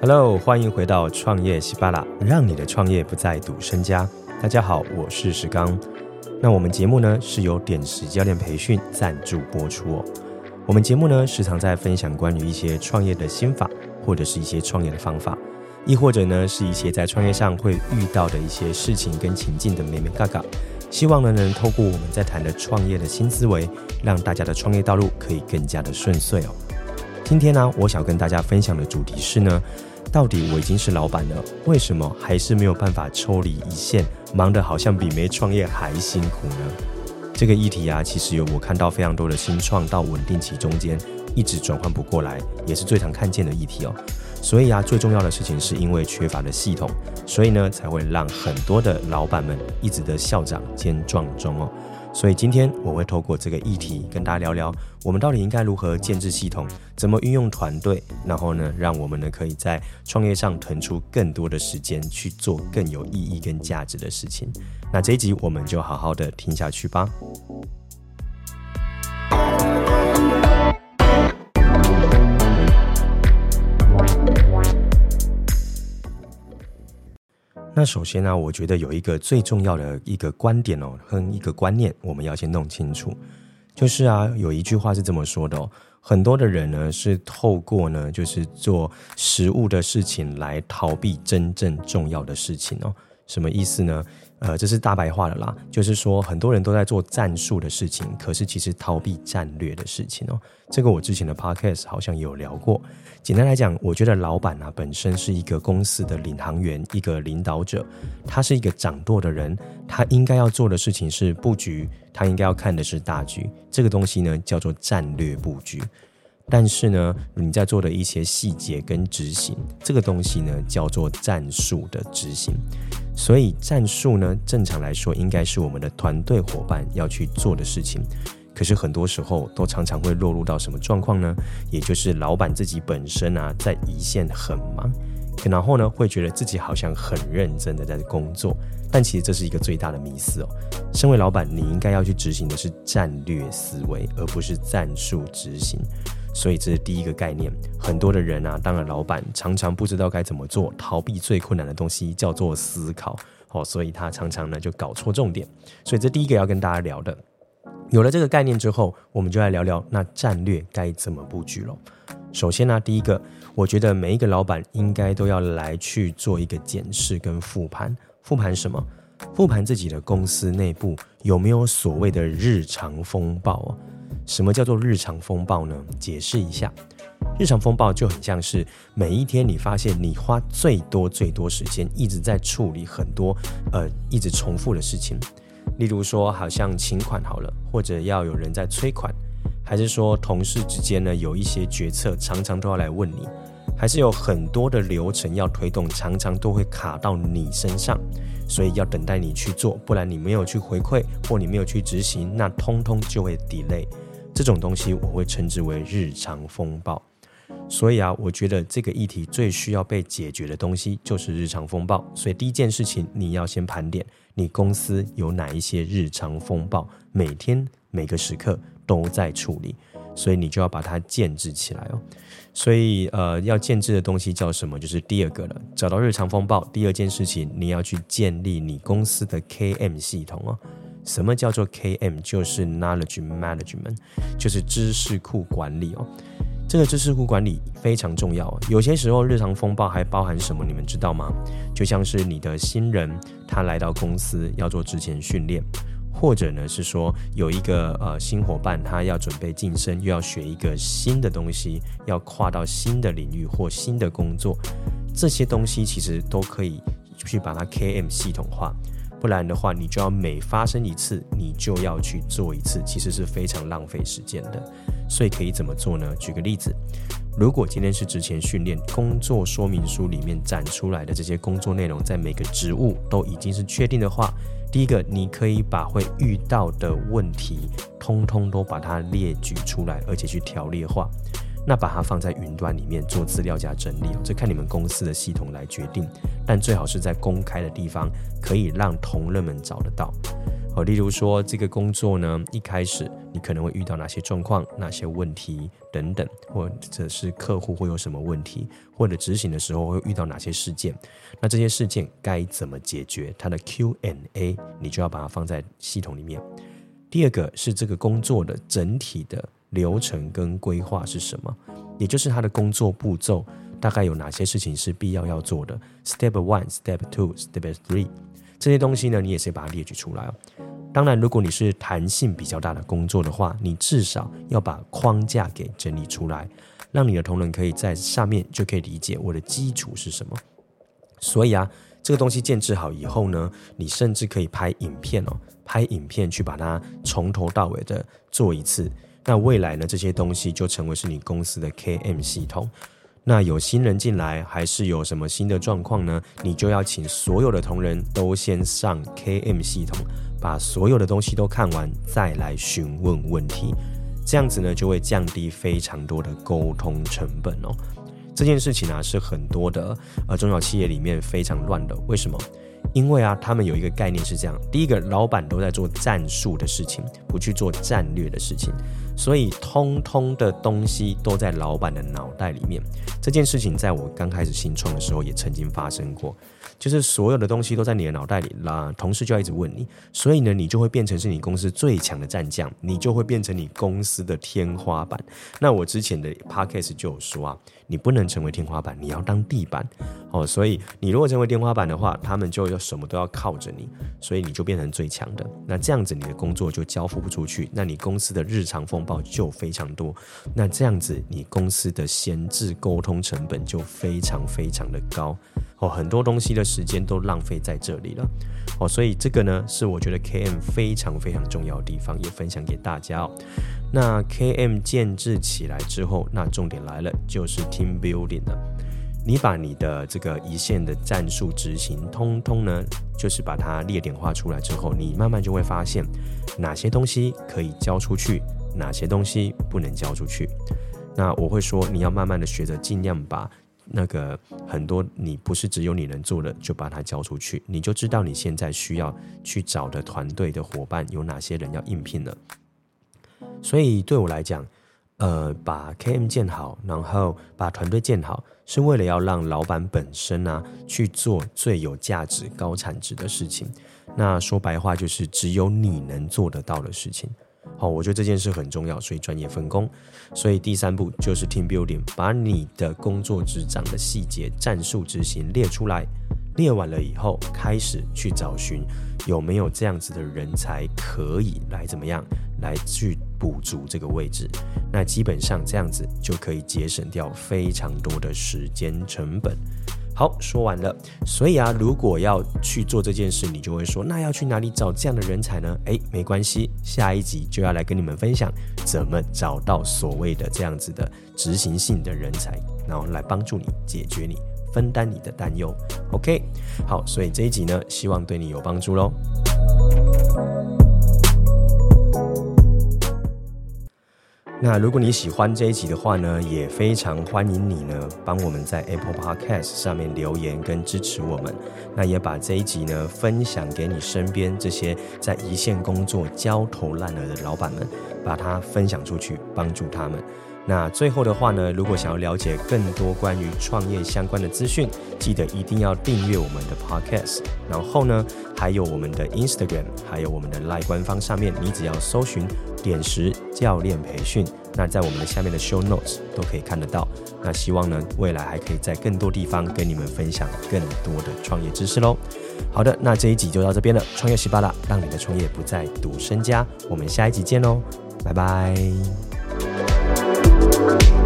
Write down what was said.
Hello，欢迎回到创业西巴拉，让你的创业不再赌身家。大家好，我是石刚。那我们节目呢是由点石教练培训赞助播出哦。我们节目呢时常在分享关于一些创业的心法，或者是一些创业的方法，亦或者呢是一些在创业上会遇到的一些事情跟情境的眉眉角角。希望呢能透过我们在谈的创业的新思维，让大家的创业道路可以更加的顺遂哦。今天呢，我想跟大家分享的主题是呢，到底我已经是老板了，为什么还是没有办法抽离一线，忙得好像比没创业还辛苦呢？这个议题啊，其实有我看到非常多的新创到稳定期中间一直转换不过来，也是最常看见的议题哦。所以啊，最重要的事情是因为缺乏了系统，所以呢，才会让很多的老板们一直的校长兼撞钟哦。所以今天我会透过这个议题跟大家聊聊，我们到底应该如何建制系统，怎么运用团队，然后呢，让我们呢可以在创业上腾出更多的时间去做更有意义跟价值的事情。那这一集我们就好好的听下去吧。那首先呢，我觉得有一个最重要的一个观点哦，和一个观念，我们要先弄清楚，就是啊，有一句话是这么说的哦，很多的人呢是透过呢，就是做实物的事情来逃避真正重要的事情哦，什么意思呢？呃，这是大白话的啦，就是说很多人都在做战术的事情，可是其实逃避战略的事情哦。这个我之前的 podcast 好像有聊过。简单来讲，我觉得老板啊本身是一个公司的领航员，一个领导者，他是一个掌舵的人，他应该要做的事情是布局，他应该要看的是大局。这个东西呢叫做战略布局。但是呢，你在做的一些细节跟执行，这个东西呢叫做战术的执行。所以战术呢，正常来说应该是我们的团队伙伴要去做的事情。可是很多时候都常常会落入到什么状况呢？也就是老板自己本身啊，在一线很忙，然后呢会觉得自己好像很认真的在工作，但其实这是一个最大的迷思哦。身为老板，你应该要去执行的是战略思维，而不是战术执行。所以这是第一个概念，很多的人啊，当了老板，常常不知道该怎么做，逃避最困难的东西叫做思考，哦，所以他常常呢就搞错重点。所以这第一个要跟大家聊的，有了这个概念之后，我们就来聊聊那战略该怎么布局了。首先呢，第一个，我觉得每一个老板应该都要来去做一个检视跟复盘，复盘什么？复盘自己的公司内部有没有所谓的日常风暴啊？什么叫做日常风暴呢？解释一下，日常风暴就很像是每一天你发现你花最多最多时间一直在处理很多呃一直重复的事情，例如说好像请款好了，或者要有人在催款，还是说同事之间呢有一些决策常常都要来问你，还是有很多的流程要推动，常常都会卡到你身上，所以要等待你去做，不然你没有去回馈或你没有去执行，那通通就会 delay。这种东西我会称之为日常风暴，所以啊，我觉得这个议题最需要被解决的东西就是日常风暴。所以第一件事情，你要先盘点你公司有哪一些日常风暴，每天每个时刻都在处理，所以你就要把它建置起来哦。所以呃，要建置的东西叫什么？就是第二个了，找到日常风暴。第二件事情，你要去建立你公司的 KM 系统哦。什么叫做 KM？就是 Knowledge Management，就是知识库管理哦。这个知识库管理非常重要。有些时候日常风暴还包含什么？你们知道吗？就像是你的新人他来到公司要做职前训练，或者呢是说有一个呃新伙伴他要准备晋升，又要学一个新的东西，要跨到新的领域或新的工作，这些东西其实都可以去把它 KM 系统化。不然的话，你就要每发生一次，你就要去做一次，其实是非常浪费时间的。所以可以怎么做呢？举个例子，如果今天是职前训练，工作说明书里面展出来的这些工作内容，在每个职务都已经是确定的话，第一个，你可以把会遇到的问题，通通都把它列举出来，而且去条列化。那把它放在云端里面做资料加整理，这看你们公司的系统来决定。但最好是在公开的地方，可以让同仁们找得到。例如说这个工作呢，一开始你可能会遇到哪些状况、哪些问题等等，或者是客户会有什么问题，或者执行的时候会遇到哪些事件，那这些事件该怎么解决？它的 Q&A 你就要把它放在系统里面。第二个是这个工作的整体的流程跟规划是什么，也就是它的工作步骤大概有哪些事情是必要要做的，Step one、Step two、Step three。这些东西呢，你也是把它列举出来哦。当然，如果你是弹性比较大的工作的话，你至少要把框架给整理出来，让你的同仁可以在上面就可以理解我的基础是什么。所以啊，这个东西建置好以后呢，你甚至可以拍影片哦，拍影片去把它从头到尾的做一次。那未来呢，这些东西就成为是你公司的 KM 系统。那有新人进来，还是有什么新的状况呢？你就要请所有的同仁都先上 KM 系统，把所有的东西都看完，再来询问问题。这样子呢，就会降低非常多的沟通成本哦。这件事情啊，是很多的呃中小企业里面非常乱的。为什么？因为啊，他们有一个概念是这样：第一个，老板都在做战术的事情，不去做战略的事情。所以，通通的东西都在老板的脑袋里面。这件事情在我刚开始新创的时候也曾经发生过，就是所有的东西都在你的脑袋里啦，同事就要一直问你，所以呢，你就会变成是你公司最强的战将，你就会变成你公司的天花板。那我之前的 podcast 就有说啊，你不能成为天花板，你要当地板哦。所以你如果成为天花板的话，他们就要什么都要靠着你，所以你就变成最强的。那这样子你的工作就交付不出去，那你公司的日常风暴就非常多，那这样子你公司的闲置沟通成本就非常非常的高哦，很多东西的时间都浪费在这里了哦，所以这个呢是我觉得 KM 非常非常重要的地方，也分享给大家哦。那 KM 建制起来之后，那重点来了，就是 Team Building 了。你把你的这个一线的战术执行，通通呢，就是把它列点化出来之后，你慢慢就会发现哪些东西可以交出去。哪些东西不能交出去？那我会说，你要慢慢的学着，尽量把那个很多你不是只有你能做的，就把它交出去，你就知道你现在需要去找的团队的伙伴有哪些人要应聘了。所以对我来讲，呃，把 KM 建好，然后把团队建好，是为了要让老板本身啊去做最有价值、高产值的事情。那说白话就是，只有你能做得到的事情。好，我觉得这件事很重要，所以专业分工。所以第三步就是 team building，把你的工作职掌的细节、战术执行列出来。列完了以后，开始去找寻有没有这样子的人才可以来怎么样来去补足这个位置。那基本上这样子就可以节省掉非常多的时间成本。好，说完了。所以啊，如果要去做这件事，你就会说，那要去哪里找这样的人才呢？诶，没关系，下一集就要来跟你们分享怎么找到所谓的这样子的执行性的人才，然后来帮助你解决你分担你的担忧。OK，好，所以这一集呢，希望对你有帮助喽。那如果你喜欢这一集的话呢，也非常欢迎你呢，帮我们在 Apple Podcast 上面留言跟支持我们。那也把这一集呢分享给你身边这些在一线工作焦头烂额的老板们，把它分享出去，帮助他们。那最后的话呢，如果想要了解更多关于创业相关的资讯，记得一定要订阅我们的 Podcast。然后呢，还有我们的 Instagram，还有我们的 Live 官方上面，你只要搜寻点石教练培训，那在我们的下面的 Show Notes 都可以看得到。那希望呢，未来还可以在更多地方跟你们分享更多的创业知识喽。好的，那这一集就到这边了。创业十八啦，让你的创业不再赌身家。我们下一集见喽，拜拜。you